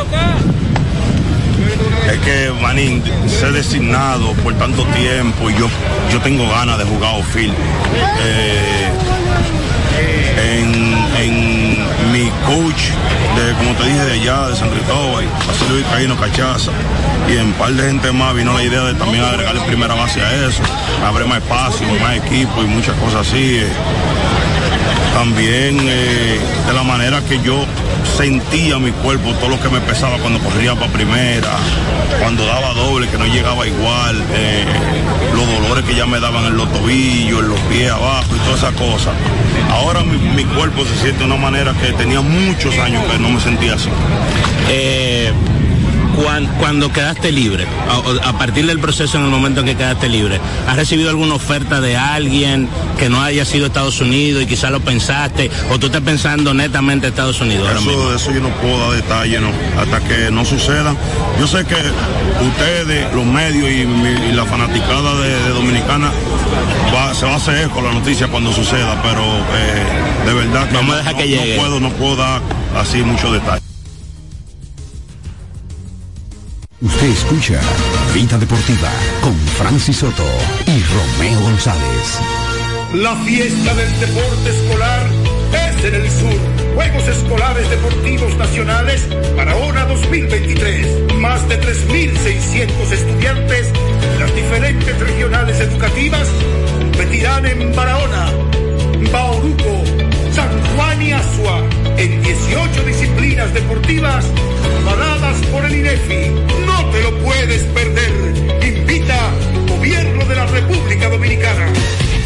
es que, manín, ser designado por tanto tiempo y yo, yo tengo ganas de jugar. Eh, en, en coach, de, como te dije, de allá, de San Cristóbal, José Luis Caíno Cachaza, y en par de gente más vino la idea de también agregarle primera base a eso, abre más espacio, más equipo y muchas cosas así. eh también eh, de la manera que yo sentía mi cuerpo, todo lo que me pesaba cuando corría para primera, cuando daba doble, que no llegaba igual, eh, los dolores que ya me daban en los tobillos, en los pies abajo y todas esas cosas. Ahora mi, cuerpo se siente de una manera que tenía muchos años que no me sentía así. Eh, cuan- cuando quedaste libre, a, a partir del proceso en el momento en que quedaste libre, ¿has recibido alguna oferta de alguien que no haya sido Estados Unidos y quizás lo pensaste o tú estás pensando netamente Estados Unidos? Eso, yo no puedo dar detalles ¿no? hasta que no suceda. Yo sé que ustedes, los medios y, la fanaticada de, de Dominicana va- se va a hacer eco la noticia cuando suceda, pero eh, de verdad que, Vamos a no, dejar que no- puedo, no puedo dar así muchos detalles. Usted escucha Vida Deportiva con Francis Soto y Romeo González. La fiesta del deporte escolar es en el sur. Juegos Escolares Deportivos Nacionales Barahona 2023. Más de 3.600 estudiantes de las diferentes regionales educativas competirán en Barahona, Bauruco, Asua en 18 disciplinas deportivas avaladas por el INEFI. No te lo puedes perder. Invita Gobierno de la República Dominicana.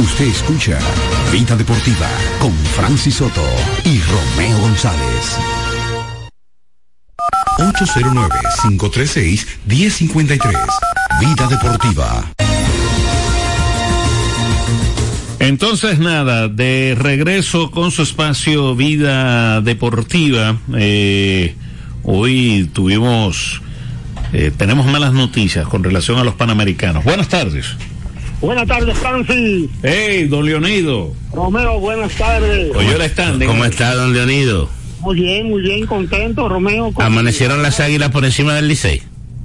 Usted escucha Vida Deportiva con Francis Soto y Romeo González. 809-536-1053. Vida Deportiva. Entonces nada, de regreso con su espacio Vida Deportiva. Eh, hoy tuvimos, eh, tenemos malas noticias con relación a los Panamericanos. Buenas tardes. Buenas tardes, Francis. Hey, don Leonido. Romeo, buenas tardes. Oye, están. ¿Cómo está, don Leonido? Muy bien, muy bien, contento, Romeo. con- Amanecieron las águilas por encima del Licey.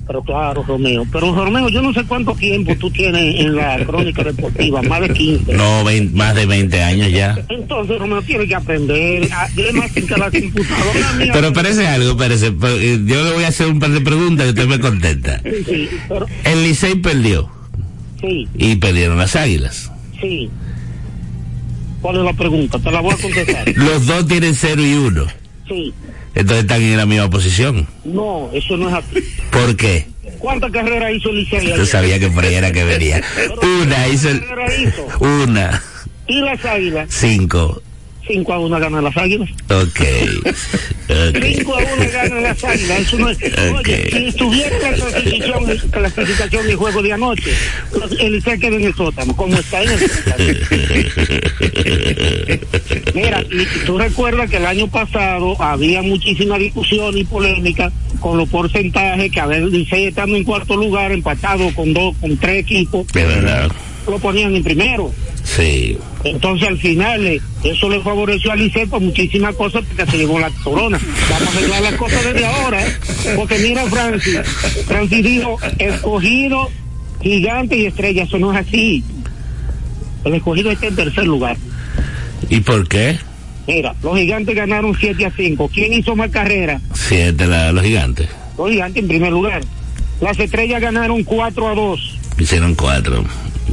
Pero claro, Romeo. Pero Romeo, yo no sé cuánto tiempo tú tienes en la crónica deportiva, más de 15. No, vein- más de 20 años ya. Entonces, Romeo, tienes que aprender. Además, que la computadora mía. Pero parece algo, parece. Yo le voy a hacer un par de preguntas y usted me contenta. Sí, sí, pero, El Licey perdió sí, y perdieron las águilas. sí. ¿Cuál es la pregunta? Te la voy a contestar. (laughs) Los dos tienen 0 y 1. Sí. Entonces están en la misma posición. No, eso no es así. ¿Por qué? ¿Cuántas carreras hizo Licey Yo sabía que por ahí era que venía. Una hizo el- ¿Cuántas carreras hizo? una, Y las águilas, cinco. 5 a 1 ganan las águilas. Ok. (laughs) Ok. 5 a 1 ganan las águilas. Eso no es. Oye, si estuviera en la clasificación, clasificación del juego de anoche, el Licey queda en el sótano, como está en el sótano. Mira, tú recuerdas que el año pasado había muchísima discusión y polémica con los porcentajes que a ver, Licey estando en cuarto lugar, empatado con dos, con tres equipos, lo ponían en primero. Sí. Entonces al final eh, eso le favoreció a Licey por muchísimas cosas porque se llevó la corona. Vamos a arreglar las cosas desde ahora, ¿eh? porque mira Francis, Francis dijo, escogido, gigante y estrella, eso no es así. El escogido está en tercer lugar. ¿Y por qué? Mira, los gigantes ganaron 7 a 5. ¿Quién hizo más carreras? 7 los gigantes. Los gigantes en primer lugar. Las estrellas ganaron 4 a 2. Hicieron 4.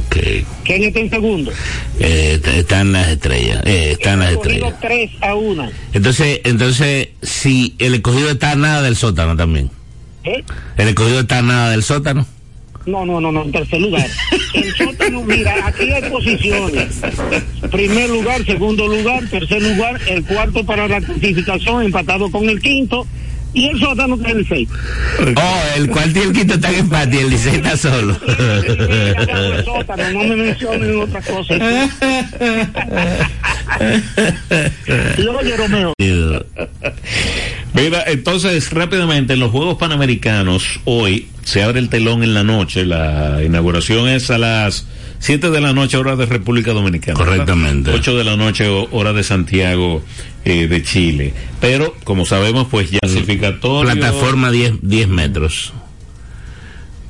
Okay. Kenia está en este segundo. Eh, están las estrellas. Eh, están las estrellas. 3 a Entonces, entonces, si el escogido está nada del sótano también. ¿Eh? ¿El escogido está nada del sótano? No, no, no, no, en tercer lugar. (laughs) El sótano, mira, aquí hay posiciones. Primer lugar, segundo lugar, tercer lugar, el cuarto para la clasificación, empatado con el quinto, y el sótano está en el seis. Oh, el cuarto y el quinto están en y el Licey está solo. El sótano, no me mencionen otra cosa. Mira, entonces rápidamente en los Juegos Panamericanos hoy se abre el telón en la noche, la inauguración es a las 7 de la noche hora de República Dominicana. Correctamente. 8 de la noche hora de Santiago eh, de Chile. Pero como sabemos pues ya clasificatorio Plataforma 10, 10 metros.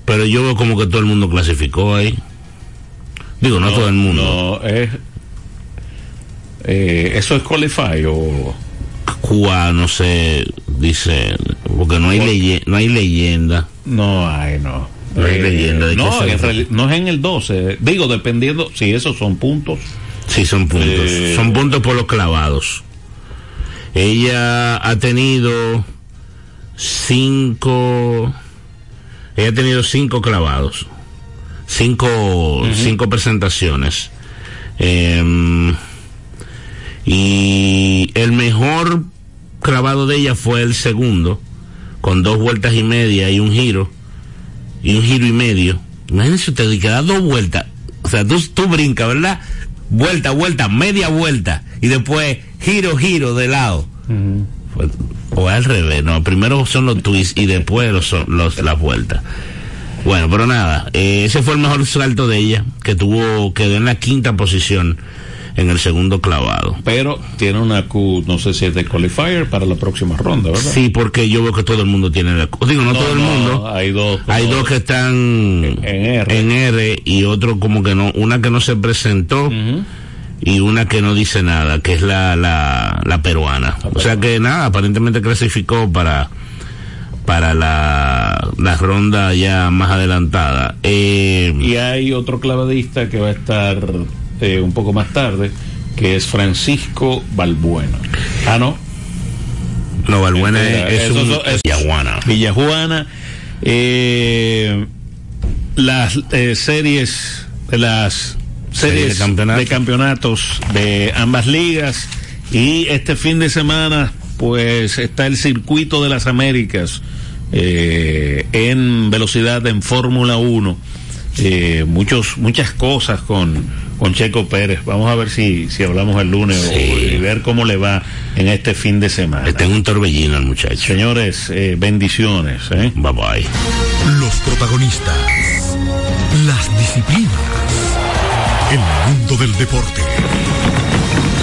Pero yo veo como que todo el mundo clasificó ahí. Digo, no, todo el mundo. No, es eh, eso es qualify o Cuba, no sé, dice, porque no hay, leye- no hay leyenda. No hay, no. No hay Eh, leyenda de que no, en no es en el 12. Digo, dependiendo si esos son puntos Sí, son puntos. Eh, son puntos por los clavados. Ella ha tenido cinco. Ella ha tenido cinco clavados. Cinco, cinco presentaciones. Em, y el mejor clavado de ella fue el segundo, con dos vueltas y media y un giro. Y un giro y medio. Imagínense ustedes que da dos vueltas. O sea, tú, tú brincas, ¿verdad? Vuelta, vuelta, media vuelta. Y después giro, giro de lado. Fue- o al revés, no, primero son los twists y después los, los, las vueltas. Bueno, pero nada, eh, ese fue el mejor salto de ella, que tuvo, quedó en la quinta posición en el segundo clavado. Pero tiene una Q, no sé si es de qualifier para la próxima ronda, ¿verdad? Sí, porque yo veo que todo el mundo tiene la Digo, no, No, todo el mundo. hay dos. Hay dos que están en R. en R y otro como que no, una que no se presentó y una que no dice nada, que es la, la, la peruana. O sea que nada, aparentemente clasificó para para la, la ronda ya más adelantada. Eh, Y hay otro clavadista que va a estar eh, un poco más tarde, que es Francisco Balbuena. Ah, no. No, Balbuena es, un son- es- Villajuana. Villajuana. eh, las eh, series de las Serie series de campeonatos. de campeonatos de ambas ligas y este fin de semana pues está el circuito de las Américas eh, en velocidad en Fórmula 1 Eh, muchos muchas cosas con con Checo Pérez vamos a ver si si hablamos el lunes o- y ver cómo le va en este fin de semana Está en un torbellino el muchacho. Señores, eh, bendiciones. ¿eh? Bye bye. Los protagonistas. Las disciplinas. El mundo del deporte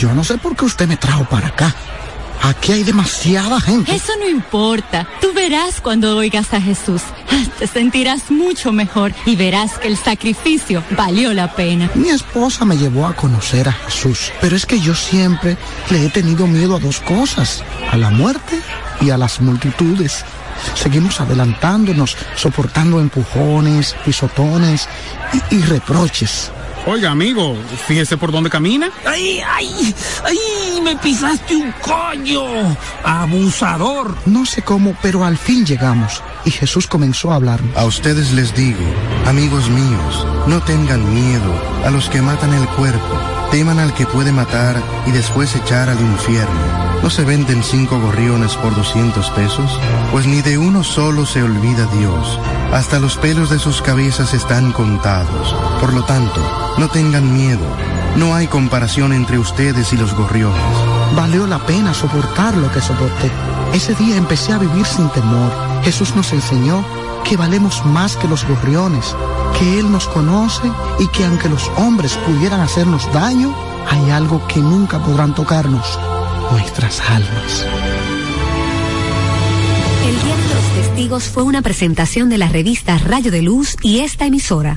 yo no sé por qué usted me trajo para acá. Aquí hay demasiada gente. Eso no importa. Tú verás cuando oigas a Jesús. Te sentirás mucho mejor y verás que el sacrificio valió la pena. Mi esposa me llevó a conocer a Jesús, pero es que yo siempre le he tenido miedo a dos cosas, a la muerte y a las multitudes. Seguimos adelantándonos, soportando empujones, pisotones y, y reproches. Oiga, amigo, fíjese por dónde camina. ¡Ay, ay! ¡Ay! ¡Me pisaste un coño! ¡Abusador! No sé cómo, pero al fin llegamos. Y Jesús comenzó a hablar. A ustedes les digo, amigos míos, no tengan miedo a los que matan el cuerpo, teman al que puede matar y después echar al infierno. ¿No se venden cinco gorriones por 200 pesos? Pues ni de uno solo se olvida Dios. Hasta los pelos de sus cabezas están contados. Por lo tanto, no tengan miedo. No hay comparación entre ustedes y los gorriones. Valió la pena soportar lo que soporté. Ese día empecé a vivir sin temor. Jesús nos enseñó que valemos más que los gorriones, que Él nos conoce y que aunque los hombres pudieran hacernos daño, hay algo que nunca podrán tocarnos, nuestras almas. El Día de los Testigos fue una presentación de la revista Rayo de Luz y esta emisora.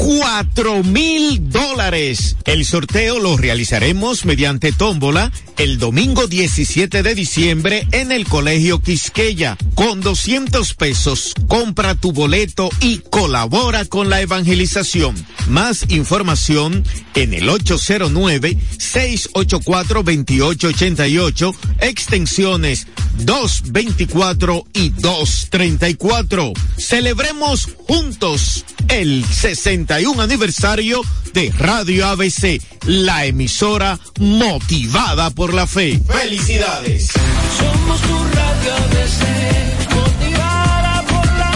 cuatro mil dólares. El sorteo lo realizaremos mediante tómbola el domingo 17 de diciembre en el Colegio Quisqueya. Con 200 pesos, compra tu boleto y colabora con la evangelización. Más información en el 809-684-2888, extensiones 224 y 234. Celebremos juntos el 61 aniversario de Radio ABC, la emisora motivada por la fe. ¡Felicidades! Somos tu Radio ABC, motivada por la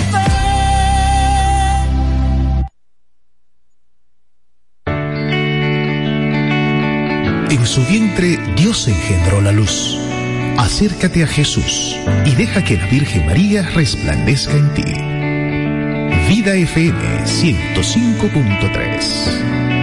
fe. En su vientre Dios engendró la luz acércate a Jesús y deja que la Virgen María resplandezca en ti. Vida FM 105.3